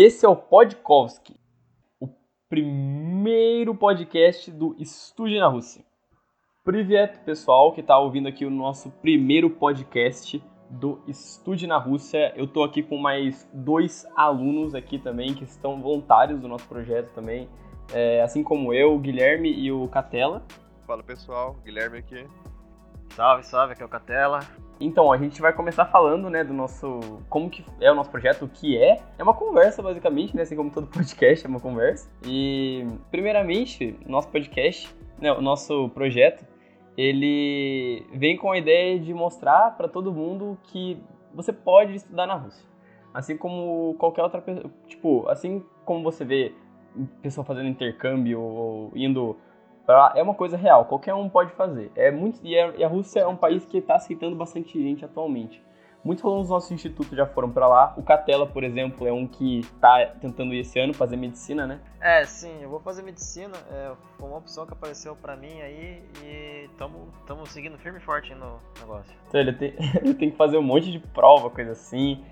Esse é o Podkovski, o primeiro podcast do Estúdio na Rússia. Privet, pessoal que está ouvindo aqui o nosso primeiro podcast do Estúdio na Rússia. Eu estou aqui com mais dois alunos aqui também que estão voluntários do nosso projeto também, é, assim como eu, o Guilherme e o Catela. Fala pessoal, Guilherme aqui. Salve, salve, aqui é o Catela. Então, a gente vai começar falando, né, do nosso. como que é o nosso projeto, o que é. É uma conversa, basicamente, né? Assim como todo podcast é uma conversa. E, primeiramente, nosso podcast, né, o nosso projeto, ele vem com a ideia de mostrar para todo mundo que você pode estudar na Rússia. Assim como qualquer outra pessoa. Tipo, assim como você vê pessoa fazendo intercâmbio ou indo é uma coisa real, qualquer um pode fazer. É muito e a, Rússia é um país que está aceitando bastante gente atualmente. Muitos alunos do nosso instituto já foram para lá. O Catela, por exemplo, é um que está tentando ir esse ano fazer medicina, né? É, sim, eu vou fazer medicina. É, foi uma opção que apareceu para mim aí e estamos seguindo firme e forte no negócio. Então, ele, tem, ele tem que fazer um monte de prova, coisa assim.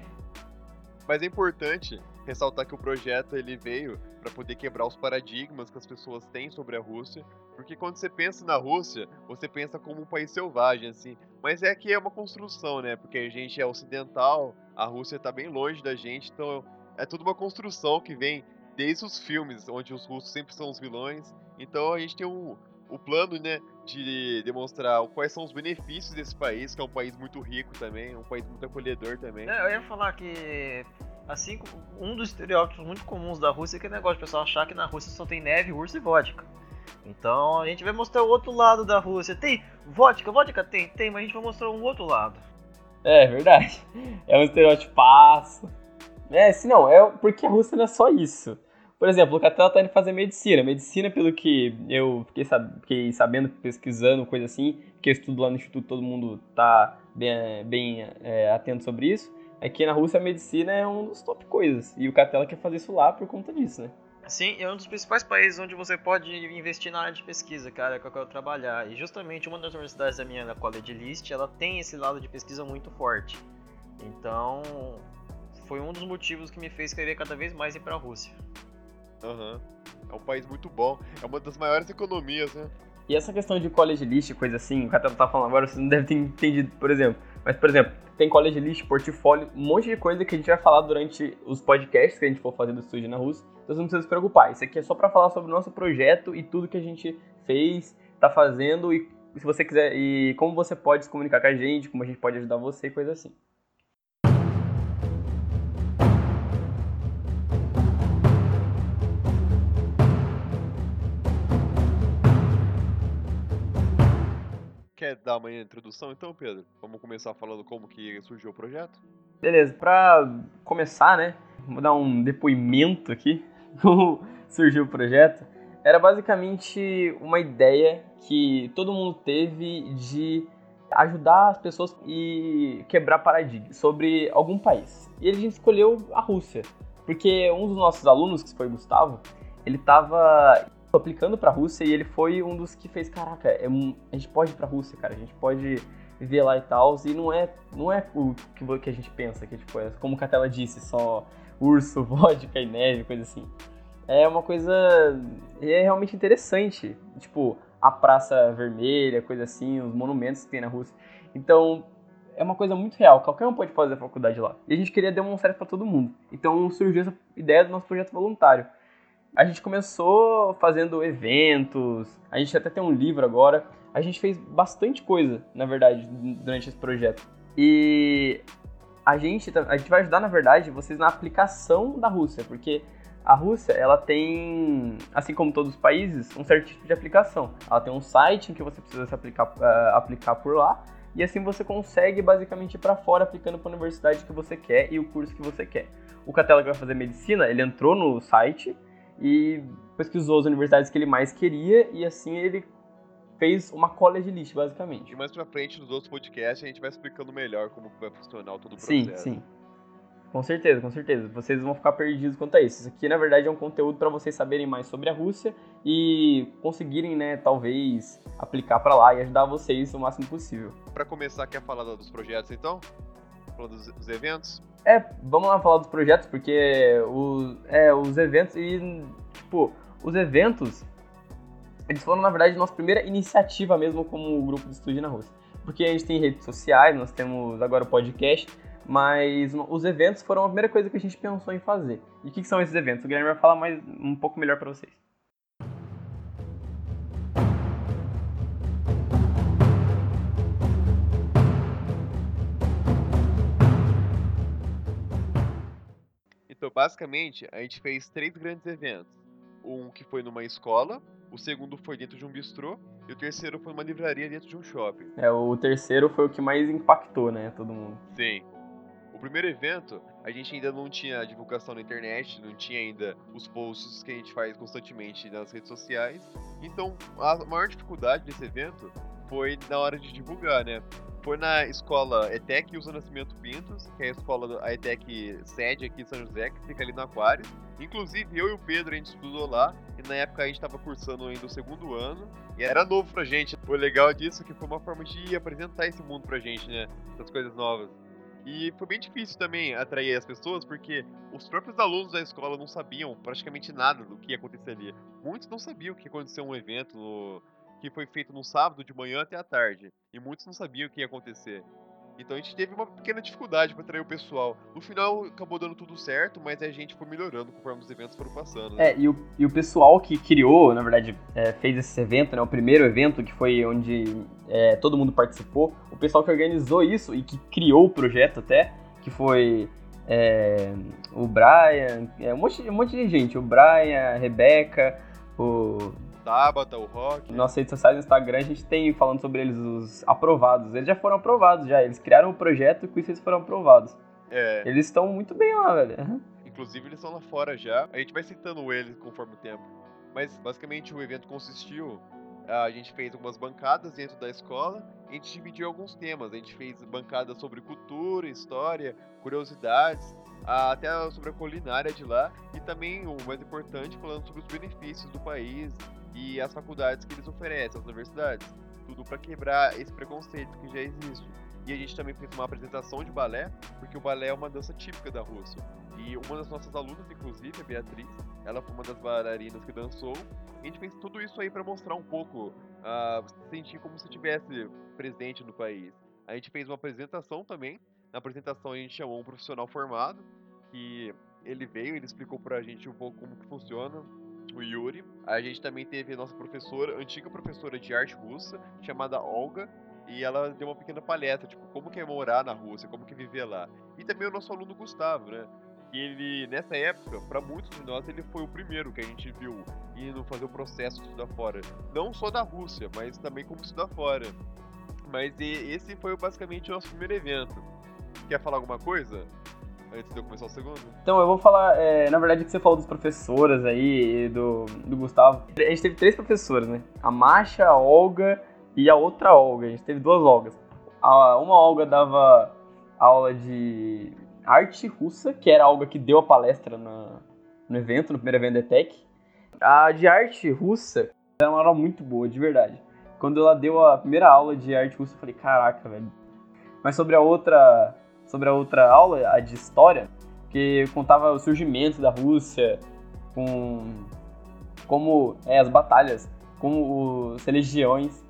Mas é importante ressaltar que o projeto ele veio para poder quebrar os paradigmas que as pessoas têm sobre a Rússia, porque quando você pensa na Rússia, você pensa como um país selvagem assim, mas é que é uma construção, né? Porque a gente é ocidental, a Rússia está bem longe da gente, então é tudo uma construção que vem desde os filmes onde os russos sempre são os vilões. Então a gente tem um, o plano, né, de demonstrar quais são os benefícios desse país, que é um país muito rico também, um país muito acolhedor também. É, eu ia falar que Assim, um dos estereótipos muito comuns da Rússia é que é negócio de pessoal achar que na Rússia só tem neve, urso e vodka. Então a gente vai mostrar o outro lado da Rússia. Tem vodka, vodka tem, tem, mas a gente vai mostrar um outro lado. É, verdade. É um estereotipaço. É, se não, é porque a Rússia não é só isso. Por exemplo, o Catela tá indo fazer medicina. Medicina, pelo que eu fiquei, sab fiquei sabendo, pesquisando, coisa assim, que eu estudo lá no Instituto, todo mundo tá bem, bem é, atento sobre isso é que na Rússia a medicina é um dos top coisas. E o Catella quer fazer isso lá por conta disso, né? Sim, é um dos principais países onde você pode investir na área de pesquisa, cara, que eu quero trabalhar. E justamente uma das universidades da minha da College List, ela tem esse lado de pesquisa muito forte. Então, foi um dos motivos que me fez querer cada vez mais ir para a Rússia. Aham. Uhum. É um país muito bom, é uma das maiores economias, né? E essa questão de college list, coisa assim, o Catella tá falando agora, você não deve ter entendido, por exemplo. Mas, por exemplo, tem college list, portfólio, um monte de coisa que a gente vai falar durante os podcasts que a gente for fazer do estúdio na Rússia. Então você não precisa se preocupar. Isso aqui é só para falar sobre o nosso projeto e tudo que a gente fez, tá fazendo e se você quiser e como você pode se comunicar com a gente, como a gente pode ajudar você, coisa assim. Quer dar uma introdução então, Pedro? Vamos começar falando como que surgiu o projeto? Beleza, para começar, né, vou dar um depoimento aqui como surgiu o projeto. Era basicamente uma ideia que todo mundo teve de ajudar as pessoas e quebrar paradigmas sobre algum país. E a gente escolheu a Rússia, porque um dos nossos alunos, que foi o Gustavo, ele estava aplicando pra Rússia e ele foi um dos que fez, caraca, é um, a gente pode ir pra Rússia, cara, a gente pode viver lá e tal, e não é, não é o que, que a gente pensa, que tipo, é como a Catela disse, só urso, vodka e neve, coisa assim. É uma coisa, é realmente interessante, tipo, a Praça Vermelha, coisa assim, os monumentos que tem na Rússia. Então, é uma coisa muito real, qualquer um pode fazer a faculdade lá. E a gente queria demonstrar para todo mundo. Então surgiu essa ideia do nosso projeto voluntário. A gente começou fazendo eventos, a gente até tem um livro agora. A gente fez bastante coisa, na verdade, durante esse projeto. E a gente, a gente vai ajudar, na verdade, vocês na aplicação da Rússia, porque a Rússia, ela tem, assim como todos os países, um certo tipo de aplicação. Ela tem um site em que você precisa se aplicar, uh, aplicar por lá, e assim você consegue basicamente ir para fora aplicando para a universidade que você quer e o curso que você quer. O Catela que vai fazer medicina, ele entrou no site, e pesquisou as universidades que ele mais queria e assim ele fez uma college list, basicamente. E mais pra frente, nos outros podcasts, a gente vai explicando melhor como vai funcionar todo o processo. Sim, sim. Com certeza, com certeza. Vocês vão ficar perdidos quanto a isso. Isso aqui, na verdade, é um conteúdo para vocês saberem mais sobre a Rússia e conseguirem, né, talvez, aplicar para lá e ajudar vocês o máximo possível. Para começar, quer falar dos projetos, então? Falar dos, dos eventos? É, vamos lá falar dos projetos, porque o, é, os eventos e, tipo, os eventos, eles foram, na verdade, nossa primeira iniciativa mesmo como grupo de estúdio na Rússia. Porque a gente tem redes sociais, nós temos agora o podcast, mas os eventos foram a primeira coisa que a gente pensou em fazer. E o que, que são esses eventos? O Guilherme vai falar mais, um pouco melhor para vocês. Basicamente, a gente fez três grandes eventos. Um que foi numa escola, o segundo foi dentro de um bistrô e o terceiro foi numa livraria dentro de um shopping. É, o terceiro foi o que mais impactou, né, todo mundo. Sim. O primeiro evento, a gente ainda não tinha divulgação na internet, não tinha ainda os posts que a gente faz constantemente nas redes sociais. Então, a maior dificuldade desse evento foi na hora de divulgar, né? Foi na escola ETEC Usa Nascimento Pintos, que é a escola a ETEC sede aqui em São José, que fica ali no Aquário. Inclusive, eu e o Pedro, a gente estudou lá, e na época a gente estava cursando ainda o segundo ano, e era novo pra gente. O legal disso é que foi uma forma de apresentar esse mundo pra gente, né? Essas coisas novas. E foi bem difícil também atrair as pessoas, porque os próprios alunos da escola não sabiam praticamente nada do que ia acontecer ali. Muitos não sabiam que ia acontecer um evento no, que foi feito no sábado de manhã até a tarde. E muitos não sabiam o que ia acontecer. Então a gente teve uma pequena dificuldade para atrair o pessoal. No final acabou dando tudo certo, mas a gente foi melhorando conforme os eventos foram passando. Né? É, e o, e o pessoal que criou, na verdade, é, fez esse evento, né? O primeiro evento que foi onde é, todo mundo participou. O pessoal que organizou isso e que criou o projeto até, que foi é, o Brian, é, um, monte, um monte de gente. O Brian, a Rebeca, o Tabata, o Rock. Nossas redes sociais no Instagram a gente tem falando sobre eles, os aprovados. Eles já foram aprovados já. Eles criaram o um projeto e com isso eles foram aprovados. É. Eles estão muito bem lá, velho. Inclusive eles estão lá fora já. A gente vai citando eles conforme o tempo. Mas basicamente o evento consistiu. A gente fez algumas bancadas dentro da escola. A gente dividiu alguns temas. A gente fez bancadas sobre cultura, história, curiosidades até sobre a culinária de lá e também o mais importante falando sobre os benefícios do país e as faculdades que eles oferecem, as universidades. Tudo para quebrar esse preconceito que já existe. E a gente também fez uma apresentação de balé, porque o balé é uma dança típica da Rússia. E uma das nossas alunas, inclusive, a Beatriz, ela foi uma das bailarinas que dançou. E a gente fez tudo isso aí para mostrar um pouco, uh, sentir como se estivesse presente no país. A gente fez uma apresentação também. Na apresentação a gente chamou um profissional formado, que ele veio, ele explicou pra gente um pouco como que funciona o Yuri. A gente também teve a nossa professora, antiga professora de arte russa, chamada Olga, e ela deu uma pequena palestra, tipo, como que é morar na Rússia, como que é viver lá. E também o nosso aluno Gustavo, né? Ele, nessa época, para muitos de nós, ele foi o primeiro que a gente viu indo fazer o processo de estudar fora. Não só da Rússia, mas também como estudar fora. Mas esse foi basicamente o nosso primeiro evento. Quer falar alguma coisa? Antes de eu começar o segundo? Então, eu vou falar, é, na verdade, que você falou dos professoras aí, do, do Gustavo. A gente teve três professoras, né? A Masha, a Olga e a outra Olga. A gente teve duas Olgas. A, uma Olga dava aula de arte russa, que era a Olga que deu a palestra na, no evento, no primeiro evento da ETEC. A de arte russa era uma aula muito boa, de verdade. Quando ela deu a primeira aula de arte russa, eu falei, caraca, velho. Mas sobre a outra sobre a outra aula, a de história, que contava o surgimento da Rússia, com como é, as batalhas, como as religiões.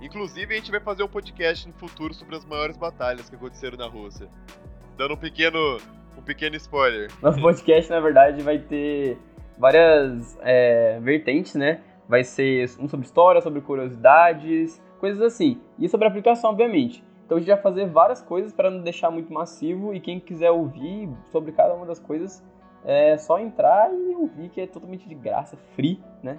Inclusive, a gente vai fazer um podcast no futuro sobre as maiores batalhas que aconteceram na Rússia. Dando um pequeno, um pequeno spoiler. Nosso podcast, na verdade, vai ter várias é, vertentes, né? Vai ser um sobre história, sobre curiosidades, coisas assim. E sobre aplicação, obviamente. Então a gente vai fazer várias coisas para não deixar muito massivo e quem quiser ouvir sobre cada uma das coisas é só entrar e ouvir que é totalmente de graça, free, né?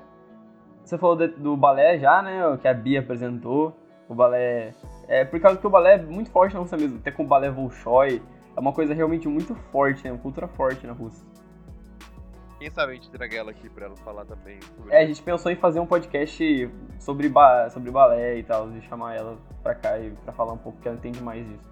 Você falou de, do balé já, né? Que a Bia apresentou. O balé. É por causa que o balé é muito forte na Rússia mesmo. Até com o balé Bolshoi. É uma coisa realmente muito forte, né? Uma cultura forte na Rússia. Quem sabe a gente traga ela aqui pra ela falar também. É, a gente pensou em fazer um podcast sobre, ba sobre balé e tal, e chamar ela pra cá e pra falar um pouco, que ela entende mais disso.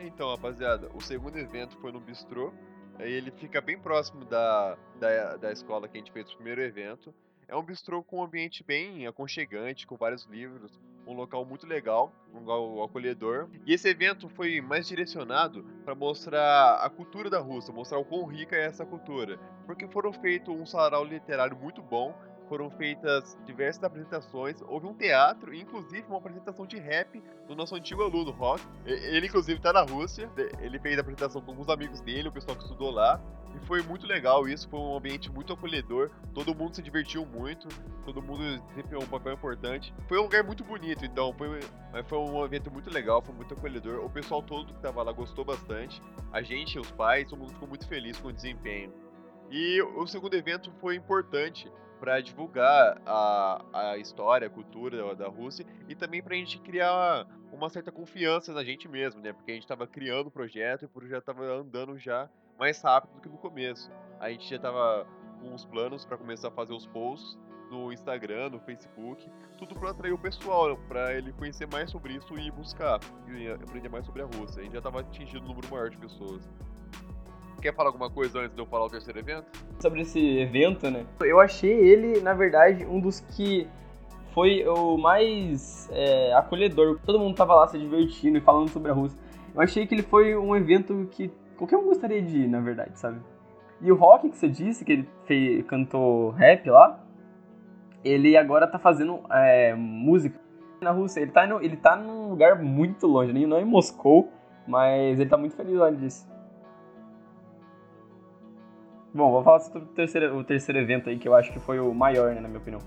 Então, rapaziada, o segundo evento foi no Bistrô. Ele fica bem próximo da, da, da escola que a gente fez o primeiro evento. É um bistrô com um ambiente bem aconchegante, com vários livros, um local muito legal, um local acolhedor. E esse evento foi mais direcionado para mostrar a cultura da Rússia, mostrar o quão rica é essa cultura. Porque foram feito um sarau literário muito bom, foram feitas diversas apresentações, houve um teatro, inclusive uma apresentação de rap do nosso antigo aluno, Rock. Ele, inclusive, está na Rússia, ele fez a apresentação com alguns amigos dele, o pessoal que estudou lá, e foi muito legal isso, foi um ambiente muito acolhedor, todo mundo se divertiu muito, todo mundo desempenhou um papel importante. Foi um lugar muito bonito, então foi, foi um evento muito legal, foi muito acolhedor. O pessoal todo que estava lá gostou bastante, a gente, os pais, todo mundo ficou muito feliz com o desempenho. E o segundo evento foi importante, para divulgar a, a história, a cultura da Rússia e também para a gente criar uma certa confiança na gente mesmo, né? Porque a gente estava criando o projeto e o projeto estava andando já mais rápido do que no começo. A gente já estava com os planos para começar a fazer os posts no Instagram, no Facebook, tudo para atrair o pessoal, para ele conhecer mais sobre isso e buscar e aprender mais sobre a Rússia. A gente já estava atingindo um número maior de pessoas. Quer falar alguma coisa antes de eu falar o terceiro evento? Sobre esse evento, né? Eu achei ele, na verdade, um dos que foi o mais é, acolhedor. Todo mundo tava lá se divertindo e falando sobre a Rússia. Eu achei que ele foi um evento que qualquer um gostaria de ir, na verdade, sabe? E o Rock que você disse, que ele fez, cantou rap lá, ele agora tá fazendo é, música na Rússia. Ele tá, no, ele tá num lugar muito longe, não é em Moscou, mas ele tá muito feliz lá disso. Bom, vou falar sobre o terceiro, o terceiro evento aí, que eu acho que foi o maior, né, na minha opinião.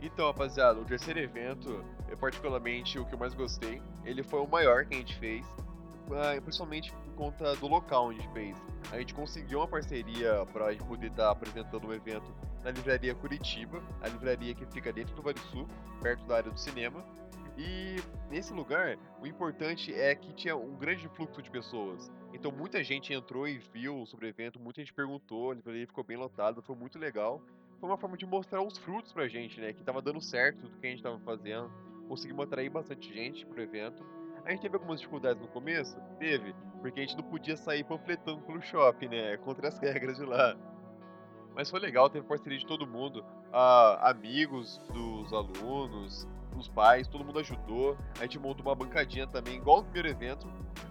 Então, rapaziada, o terceiro evento, é particularmente o que eu mais gostei, ele foi o maior que a gente fez, ah, principalmente por conta do local onde a gente fez. A gente conseguiu uma parceria para a gente poder estar tá apresentando o um evento na livraria Curitiba, a livraria que fica dentro do Vale Sul, perto da área do cinema. E nesse lugar, o importante é que tinha um grande fluxo de pessoas. Então muita gente entrou e viu sobre o evento, muita gente perguntou, ele ficou bem lotado, foi muito legal. Foi uma forma de mostrar os frutos pra gente, né? Que tava dando certo do que a gente tava fazendo. Conseguimos atrair bastante gente pro evento. A gente teve algumas dificuldades no começo? Teve, porque a gente não podia sair panfletando pelo shopping, né? Contra as regras de lá. Mas foi legal, teve parceria de todo mundo, uh, amigos dos alunos, os pais, todo mundo ajudou. A gente montou uma bancadinha também, igual no primeiro evento,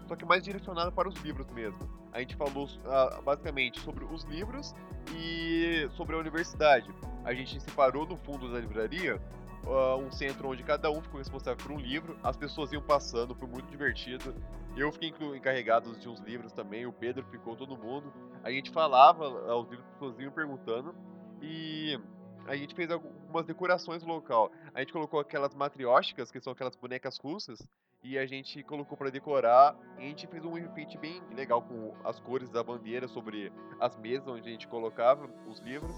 só que mais direcionada para os livros mesmo. A gente falou uh, basicamente sobre os livros e sobre a universidade. A gente separou no fundo da livraria uh, um centro onde cada um ficou responsável por um livro. As pessoas iam passando, foi muito divertido. Eu fiquei encarregado de uns livros também, o Pedro ficou, todo mundo. A gente falava aos livros, as pessoas iam perguntando. E a gente fez algumas decorações no local. A gente colocou aquelas matrióticas, que são aquelas bonecas russas, e a gente colocou para decorar. E a gente fez um enfeite bem legal com as cores da bandeira sobre as mesas onde a gente colocava os livros.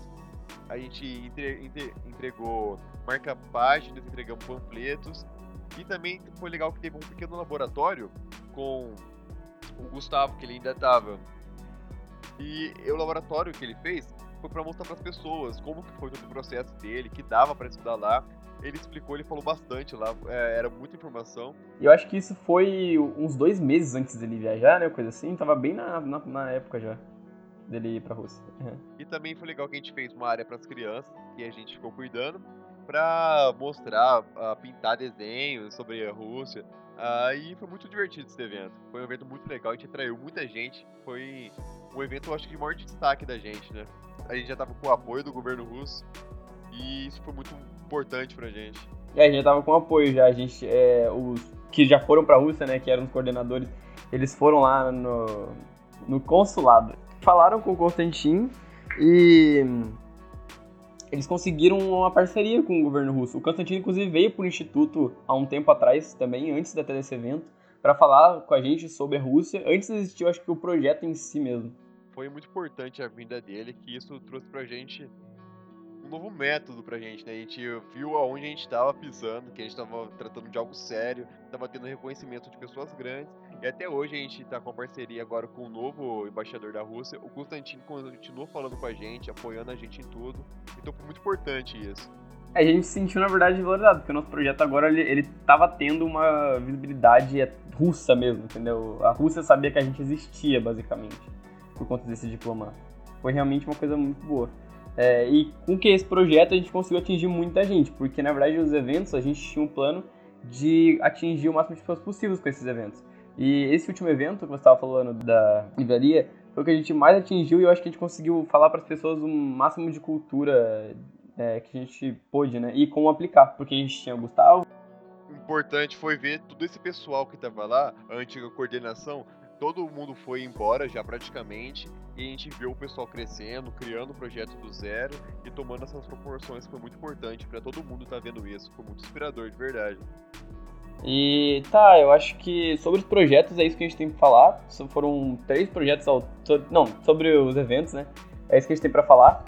A gente entregou marca-páginas, entregamos panfletos. E também foi legal que teve um pequeno laboratório com o Gustavo, que ele ainda estava. E o laboratório que ele fez foi para mostrar para as pessoas como que foi todo o processo dele, que dava para estudar lá. Ele explicou, ele falou bastante lá, é, era muita informação. E eu acho que isso foi uns dois meses antes dele viajar, né? Coisa assim, tava bem na, na, na época já dele ir pra Rússia. Uhum. E também foi legal que a gente fez uma área para as crianças, que a gente ficou cuidando, para mostrar, uh, pintar desenhos sobre a Rússia. Uh, e foi muito divertido esse evento. Foi um evento muito legal, a gente atraiu muita gente. Foi um evento, eu acho que de maior destaque da gente, né? a gente já tava com o apoio do governo russo e isso foi muito importante pra gente. É, a gente já tava com apoio já, a gente, é, os que já foram pra Rússia, né, que eram os coordenadores, eles foram lá no, no consulado. Falaram com o Konstantin e eles conseguiram uma parceria com o governo russo. O Konstantin, inclusive, veio para o Instituto há um tempo atrás, também, antes até desse evento, para falar com a gente sobre a Rússia, antes eu acho que o projeto em si mesmo foi muito importante a vinda dele, que isso trouxe pra gente um novo método pra gente, né? A gente viu aonde a gente estava pisando, que a gente estava tratando de algo sério, estava tendo reconhecimento de pessoas grandes, e até hoje a gente está com a parceria agora com o novo embaixador da Rússia, o Constantino continuou falando com a gente, apoiando a gente em tudo, então foi muito importante isso. A gente se sentiu, na verdade, valorizado, porque o nosso projeto agora, ele, ele tava tendo uma visibilidade russa mesmo, entendeu? A Rússia sabia que a gente existia, basicamente por conta desse diploma. Foi realmente uma coisa muito boa. É, e com que esse projeto a gente conseguiu atingir muita gente, porque na verdade os eventos a gente tinha um plano de atingir o máximo de pessoas possíveis com esses eventos. E esse último evento que você estava falando da livraria foi o que a gente mais atingiu e eu acho que a gente conseguiu falar para as pessoas o máximo de cultura é, que a gente pôde, né? E como aplicar, porque a gente tinha o Gustavo. Importante foi ver todo esse pessoal que estava lá, a antiga coordenação, todo mundo foi embora já praticamente e a gente viu o pessoal crescendo, criando o projeto do zero e tomando essas proporções foi muito importante para todo mundo estar tá vendo isso, foi muito inspirador de verdade. E tá, eu acho que sobre os projetos é isso que a gente tem pra falar. Foram três projetos ao Não, sobre os eventos, né? É isso que a gente tem para falar.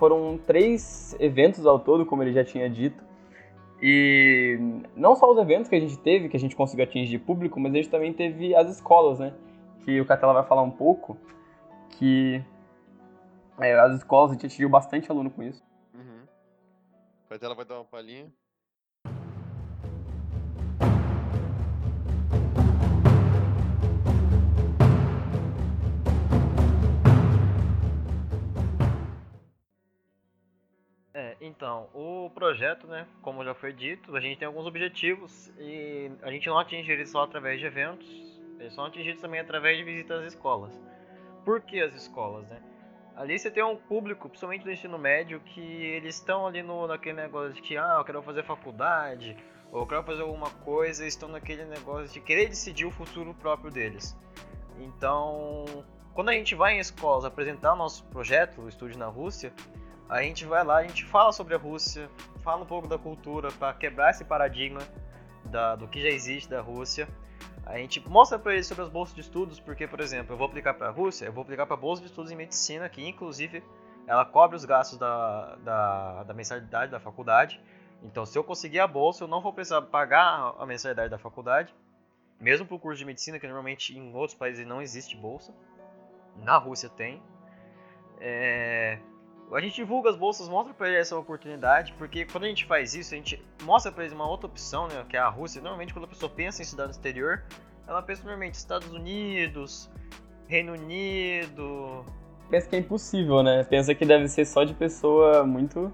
Foram três eventos ao todo, como ele já tinha dito. E não só os eventos que a gente teve, que a gente conseguiu atingir público, mas a gente também teve as escolas, né? Que o Catela vai falar um pouco. Que é, as escolas a gente atingiu bastante aluno com isso. Uhum. O Catela vai dar uma palhinha. Então, o projeto, né, como já foi dito, a gente tem alguns objetivos e a gente não atinge eles só através de eventos, eles são atingidos também através de visitas às escolas. Por que as escolas, né? Ali você tem um público, principalmente do ensino médio, que eles estão ali no, naquele negócio de que, ah, eu quero fazer faculdade, ou eu quero fazer alguma coisa, estão naquele negócio de querer decidir o futuro próprio deles. Então, quando a gente vai em escolas apresentar o nosso projeto, o Estúdio na Rússia, a gente vai lá, a gente fala sobre a Rússia, fala um pouco da cultura para quebrar esse paradigma da, do que já existe da Rússia. A gente mostra para eles sobre as bolsas de estudos, porque, por exemplo, eu vou aplicar para a Rússia, eu vou aplicar para a bolsa de estudos em medicina, que inclusive ela cobre os gastos da, da, da mensalidade da faculdade. Então, se eu conseguir a bolsa, eu não vou precisar pagar a mensalidade da faculdade, mesmo para o curso de medicina, que normalmente em outros países não existe bolsa. Na Rússia tem. É... A gente divulga as bolsas, mostra para eles essa oportunidade, porque quando a gente faz isso, a gente mostra para eles uma outra opção, né, que é a Rússia. Normalmente, quando a pessoa pensa em estudar no exterior, ela pensa normalmente Estados Unidos, Reino Unido. Pensa que é impossível, né? Pensa que deve ser só de pessoa muito.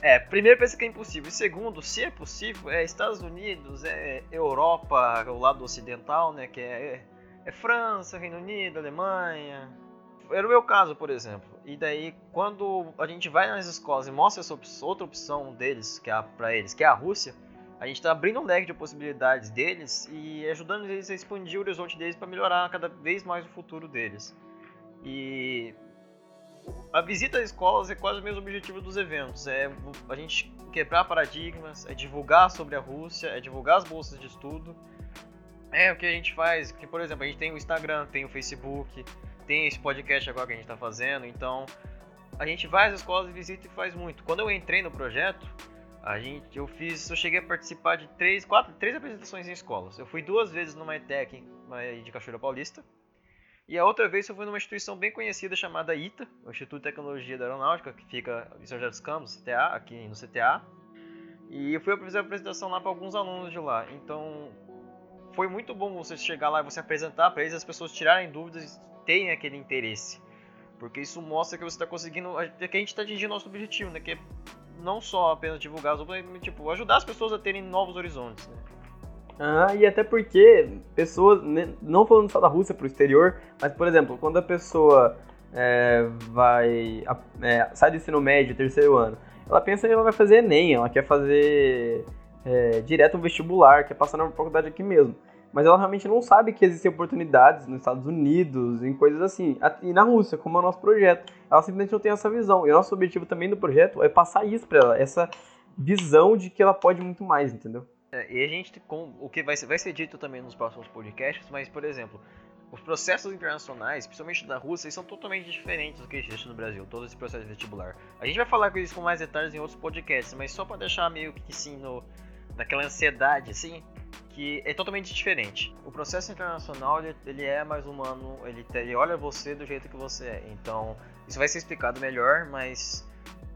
É, primeiro pensa que é impossível. E segundo, se é possível, é Estados Unidos, é Europa, o lado ocidental, né? Que é, é França, Reino Unido, Alemanha, era o meu caso, por exemplo. E daí, quando a gente vai nas escolas e mostra essa op outra opção deles, que é para eles, que é a Rússia, a gente está abrindo um leque de possibilidades deles e ajudando eles a expandir o horizonte deles para melhorar cada vez mais o futuro deles. E a visita às escolas é quase o mesmo objetivo dos eventos, é a gente quebrar paradigmas, é divulgar sobre a Rússia, é divulgar as bolsas de estudo. É o que a gente faz, que por exemplo, a gente tem o Instagram, tem o Facebook, tem esse podcast agora que a gente está fazendo, então a gente vai às escolas e visita e faz muito. Quando eu entrei no projeto, a gente, eu fiz, eu cheguei a participar de três, quatro, três apresentações em escolas. Eu fui duas vezes numa ETEC de Cachoeira Paulista. E a outra vez eu fui numa instituição bem conhecida chamada ITA, o Instituto de Tecnologia da Aeronáutica, que fica em São José dos Campos, CTA, aqui no CTA. E eu fui fazer a apresentação lá para alguns alunos de lá. Então, foi muito bom você chegar lá e você apresentar para eles, as pessoas tirarem dúvidas tem aquele interesse. Porque isso mostra que você está conseguindo. que a gente está atingindo nosso objetivo, né? Que é não só apenas divulgar as mas tipo, ajudar as pessoas a terem novos horizontes, né? Ah, e até porque pessoas, né, não falando só da Rússia para o exterior, mas por exemplo, quando a pessoa é, vai é, sai do ensino médio, terceiro ano, ela pensa que ela vai fazer Enem, ela quer fazer é, direto um vestibular, quer passar na faculdade aqui mesmo mas ela realmente não sabe que existem oportunidades nos Estados Unidos, em coisas assim, e na Rússia, como é o nosso projeto. Ela simplesmente não tem essa visão. E o nosso objetivo também do projeto é passar isso para ela, essa visão de que ela pode muito mais, entendeu? É, e a gente, com o que vai ser, vai ser dito também nos próximos podcasts, mas, por exemplo, os processos internacionais, principalmente da Rússia, eles são totalmente diferentes do que existe no Brasil, todo esse processo vestibular. A gente vai falar com isso com mais detalhes em outros podcasts, mas só para deixar meio que sim, no, naquela ansiedade, assim, que é totalmente diferente. O processo internacional ele, ele é mais humano, ele, ele olha você do jeito que você é. Então, isso vai ser explicado melhor, mas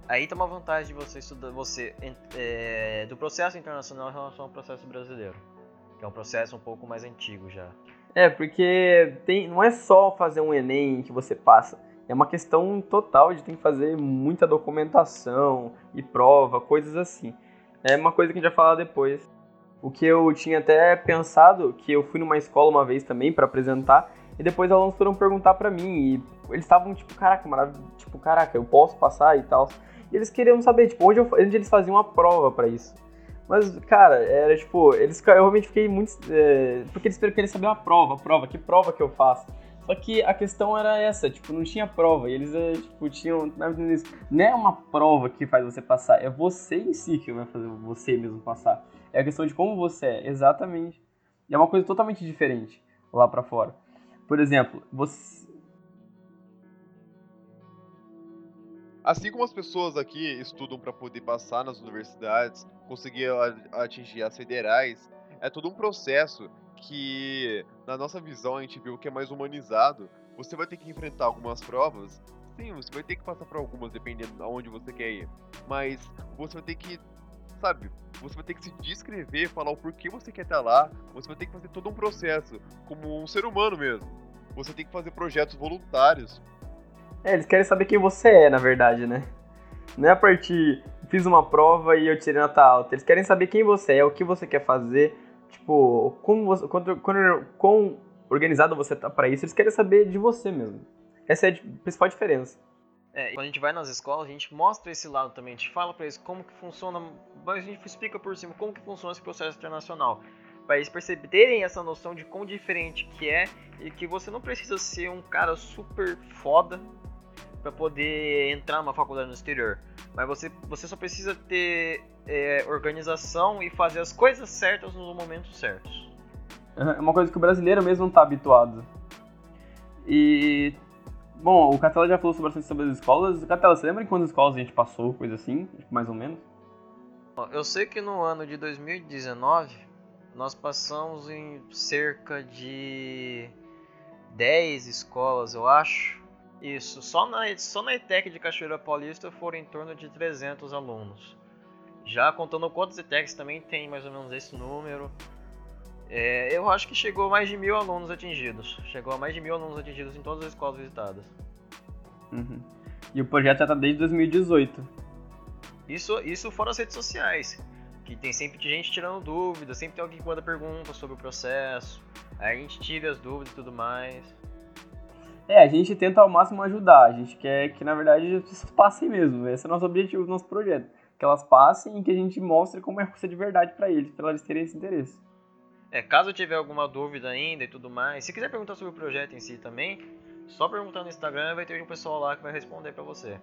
aí tem uma vantagem de você estudar você é, do processo internacional em relação ao processo brasileiro, que é um processo um pouco mais antigo já. É, porque tem, não é só fazer um Enem que você passa. É uma questão total de ter que fazer muita documentação e prova, coisas assim. É uma coisa que a gente vai falar depois. O que eu tinha até pensado, que eu fui numa escola uma vez também para apresentar, e depois alunos foram perguntar para mim, e eles estavam tipo, caraca, maravilhoso, tipo, caraca, eu posso passar e tal. E eles queriam saber, tipo, onde, eu, onde eles faziam uma prova para isso. Mas, cara, era tipo, eles, eu realmente fiquei muito. É, porque eles queriam saber uma prova, prova, que prova que eu faço. Só que a questão era essa, tipo, não tinha prova. E eles, é, tipo, tinham. Não é uma prova que faz você passar, é você em si que vai fazer você mesmo passar. É a questão de como você é, exatamente. E é uma coisa totalmente diferente lá para fora. Por exemplo, você. Assim como as pessoas aqui estudam para poder passar nas universidades, conseguir atingir as federais, é todo um processo que, na nossa visão, a gente viu que é mais humanizado. Você vai ter que enfrentar algumas provas. Sim, você vai ter que passar por algumas, dependendo de onde você quer ir. Mas você vai ter que, sabe, você vai ter que se descrever, falar o porquê você quer estar lá. Você vai ter que fazer todo um processo, como um ser humano mesmo. Você tem que fazer projetos voluntários. É, eles querem saber quem você é, na verdade, né? Não é a partir, fiz uma prova e eu tirei nota alta. Eles querem saber quem você é, o que você quer fazer, Tipo, como você, quando, quando, quão organizado você tá para isso, eles querem saber de você mesmo. Essa é a principal diferença. É, quando a gente vai nas escolas, a gente mostra esse lado também, a gente fala para eles como que funciona, mas a gente explica por cima como que funciona esse processo internacional, para eles perceberem essa noção de quão diferente que é e que você não precisa ser um cara super foda para poder entrar numa faculdade no exterior, mas você, você só precisa ter é, organização e fazer as coisas certas nos momentos certos. É uma coisa que o brasileiro mesmo não está habituado. E. Bom, o Catela já falou bastante sobre as escolas. Catela, você lembra em quantas escolas a gente passou, coisa assim? Mais ou menos? Eu sei que no ano de 2019 nós passamos em cerca de 10 escolas, eu acho. Isso, só na, só na ETEC de Cachoeira Paulista foram em torno de 300 alunos. Já contando quantos ETECs também tem mais ou menos esse número. É, eu acho que chegou a mais de mil alunos atingidos. Chegou a mais de mil alunos atingidos em todas as escolas visitadas. Uhum. E o projeto já está desde 2018. Isso, isso fora as redes sociais. Que tem sempre gente tirando dúvidas, sempre tem alguém que manda perguntas sobre o processo. Aí a gente tira as dúvidas e tudo mais. É, a gente tenta ao máximo ajudar. A gente quer que, na verdade, as pessoas passem mesmo. Esse é o nosso objetivo do nosso projeto que elas passem e que a gente mostre como é a Rússia de verdade para eles, para eles terem esse interesse. É, caso tiver alguma dúvida ainda e tudo mais, se quiser perguntar sobre o projeto em si também, só perguntar no Instagram vai ter um pessoal lá que vai responder para você.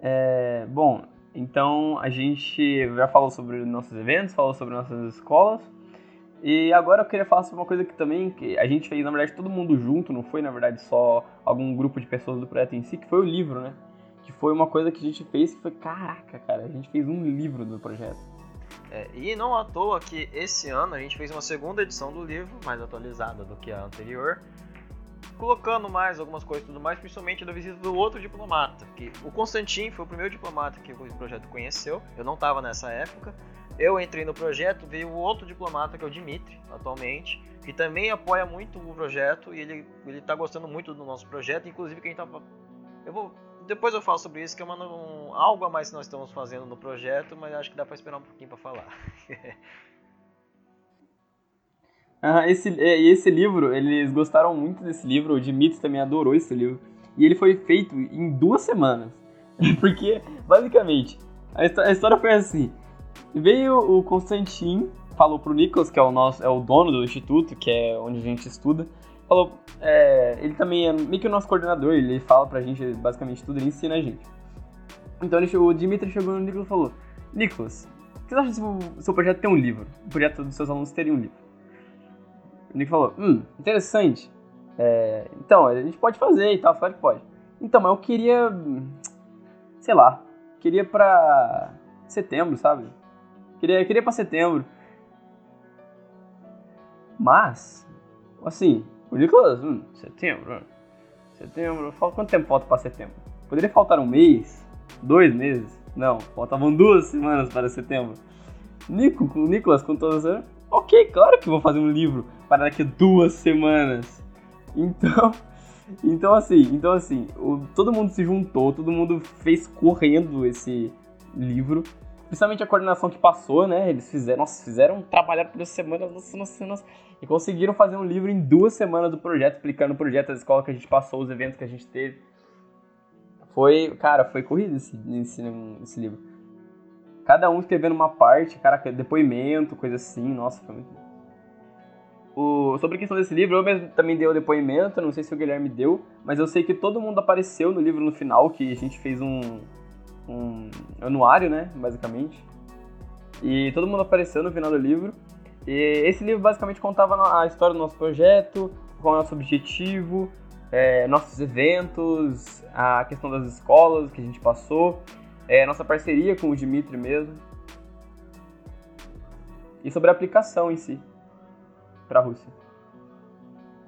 É, bom, então a gente já falou sobre nossos eventos, falou sobre nossas escolas. E agora eu queria falar sobre uma coisa que também que a gente fez, na verdade, todo mundo junto, não foi na verdade só algum grupo de pessoas do projeto em si, que foi o livro, né? Que foi uma coisa que a gente fez que foi, caraca, cara, a gente fez um livro do projeto. É, e não à toa que esse ano a gente fez uma segunda edição do livro, mais atualizada do que a anterior, colocando mais algumas coisas e tudo mais, principalmente da visita do outro diplomata. Que o Constantin foi o primeiro diplomata que o projeto conheceu. Eu não estava nessa época. Eu entrei no projeto, veio outro diplomata, que é o Dimitri, atualmente, que também apoia muito o projeto e ele, ele tá gostando muito do nosso projeto, inclusive que a gente tava. Eu vou. Depois eu falo sobre isso, que é uma, um, algo a mais que nós estamos fazendo no projeto, mas acho que dá para esperar um pouquinho para falar. esse, e esse livro, eles gostaram muito desse livro, o Dimitri também adorou esse livro. E ele foi feito em duas semanas. Porque, basicamente, a, a história foi assim. Veio o Constantin, falou pro Nicholas, que é o, nosso, é o dono do instituto, que é onde a gente estuda, falou, é, ele também é meio que o nosso coordenador, ele fala pra gente basicamente tudo, ele ensina a gente. Então ele, o Dimitri chegou no Nicholas e falou, Nicholas, o que você acha se o seu projeto tem um livro? O projeto dos seus alunos terem um livro? O Nick falou, hum, interessante. É, então, a gente pode fazer e tal, claro que pode. Então, mas eu queria, sei lá, queria pra setembro, sabe? Queria, queria pra setembro. Mas, assim, o Nicolas, hum, setembro, setembro, falta, quanto tempo falta pra setembro? Poderia faltar um mês? Dois meses? Não, faltavam duas semanas para setembro. Nico, o Nicolas, com todas Ok, claro que vou fazer um livro para daqui a duas semanas. Então, então assim, então assim, o, todo mundo se juntou, todo mundo fez correndo esse livro. Principalmente a coordenação que passou, né? Eles fizeram, nossa, fizeram trabalhar por semanas, nossa, nossa, nossa, e conseguiram fazer um livro em duas semanas do projeto, explicando o projeto, as escolas que a gente passou, os eventos que a gente teve. Foi, cara, foi corrido esse, esse, esse livro. Cada um escrevendo uma parte, cara, depoimento, coisa assim, nossa, foi muito o, sobre a questão desse livro, eu mesmo também dei o depoimento, não sei se o Guilherme deu, mas eu sei que todo mundo apareceu no livro no final, que a gente fez um, um anuário, né, basicamente. E todo mundo apareceu no final do livro. E esse livro basicamente contava a história do nosso projeto, qual é o nosso objetivo, é, nossos eventos, a questão das escolas que a gente passou, é, nossa parceria com o Dimitri mesmo. E sobre a aplicação em si para a Rússia.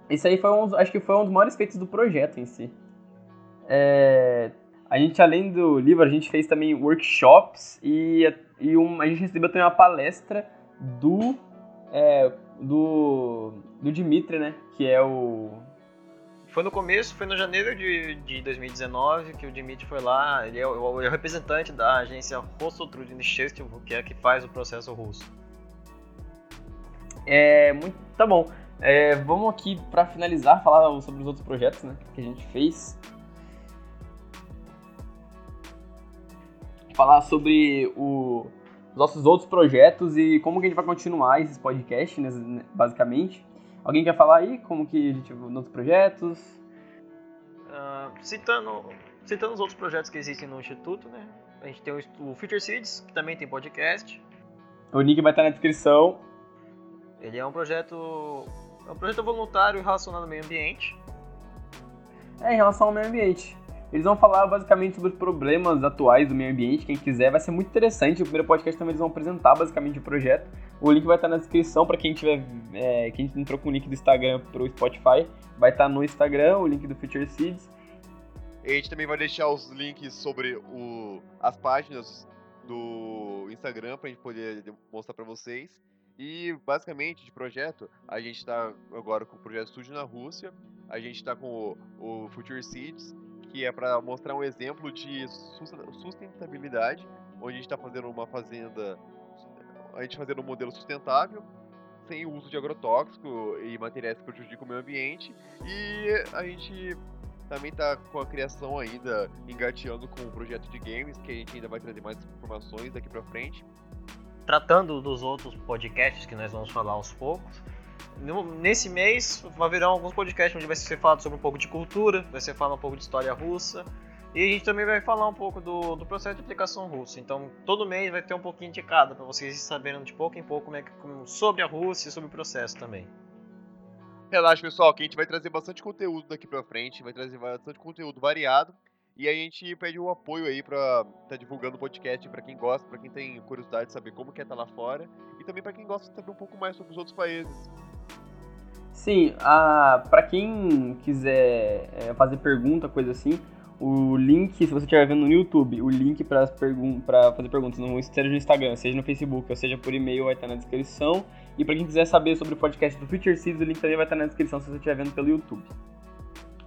Isso aí foi um, acho que foi um dos maiores feitos do projeto em si. É, a gente, além do livro, a gente fez também workshops e, e um, a gente recebeu também uma palestra do, é, do, do Dimitri, né? Que é o... Foi no começo, foi no janeiro de, de 2019 que o Dimitri foi lá. Ele é o, é o representante da agência Russo Trudinishchev, que é a que faz o processo russo. É, muito, tá bom. É, vamos aqui para finalizar falar sobre os outros projetos, né, que a gente fez. Falar sobre o, os nossos outros projetos e como que a gente vai continuar esses podcasts, né, basicamente. Alguém quer falar aí como que a gente nos outros projetos? Uh, citando, citando os outros projetos que existem no Instituto, né? A gente tem o, o Future Seeds, que também tem podcast. O link vai estar na descrição. Ele é um projeto. É um projeto voluntário relacionado ao meio ambiente. É, em relação ao meio ambiente. Eles vão falar basicamente sobre os problemas atuais do meio ambiente. Quem quiser, vai ser muito interessante. O primeiro podcast também eles vão apresentar basicamente o projeto. O link vai estar na descrição para quem tiver. É, quem entrou com o link do Instagram pro Spotify. Vai estar no Instagram, o link do Future Seeds. E a gente também vai deixar os links sobre o, as páginas do Instagram para a gente poder mostrar para vocês. E basicamente de projeto, a gente está agora com o projeto Studio na Rússia, a gente está com o, o Future Seeds, que é para mostrar um exemplo de sustentabilidade, onde a gente está fazendo uma fazenda, a gente fazendo um modelo sustentável, sem o uso de agrotóxico e materiais que prejudicam o meio ambiente, e a gente também está com a criação ainda engateando com o projeto de games, que a gente ainda vai trazer mais informações daqui para frente tratando dos outros podcasts que nós vamos falar aos poucos. Nesse mês virar alguns podcasts onde vai ser falado sobre um pouco de cultura, vai ser falado um pouco de história russa. E a gente também vai falar um pouco do, do processo de aplicação russa. Então, todo mês vai ter um pouquinho de cada, para vocês saberem de pouco em pouco como é que, sobre a Rússia e sobre o processo também. Relaxa, pessoal, que a gente vai trazer bastante conteúdo daqui pra frente, vai trazer bastante conteúdo variado. E a gente pede o apoio aí pra tá divulgando o podcast para quem gosta, para quem tem curiosidade de saber como que é estar tá lá fora e também para quem gosta de saber um pouco mais sobre os outros países. Sim, a, pra quem quiser é, fazer pergunta, coisa assim, o link, se você estiver vendo no YouTube, o link para pergun fazer perguntas, seja no Instagram, seja no Facebook, ou seja por e-mail, vai estar na descrição. E para quem quiser saber sobre o podcast do Future Seeds, o link também vai estar na descrição se você estiver vendo pelo YouTube.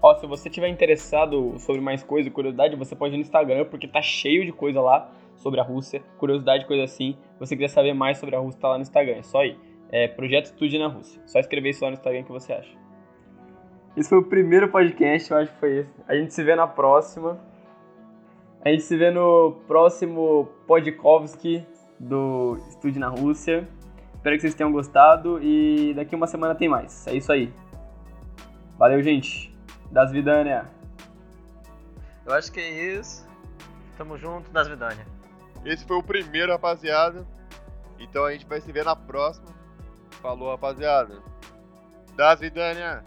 Ó, se você tiver interessado sobre mais coisa, curiosidade, você pode ir no Instagram, porque tá cheio de coisa lá sobre a Rússia, curiosidade, coisa assim. Se você quiser saber mais sobre a Rússia, tá lá no Instagram, é só ir. É Projeto Estude na Rússia. Só escrever isso lá no Instagram que você acha. Esse foi o primeiro podcast, eu acho que foi esse. A gente se vê na próxima. A gente se vê no próximo Podkovski do Estude na Rússia. Espero que vocês tenham gostado e daqui uma semana tem mais. É isso aí. Valeu, gente das Vidânia. Eu acho que é isso. Tamo junto, das Vidânia. Esse foi o primeiro, rapaziada. Então a gente vai se ver na próxima. Falou, rapaziada. Das Vidânia.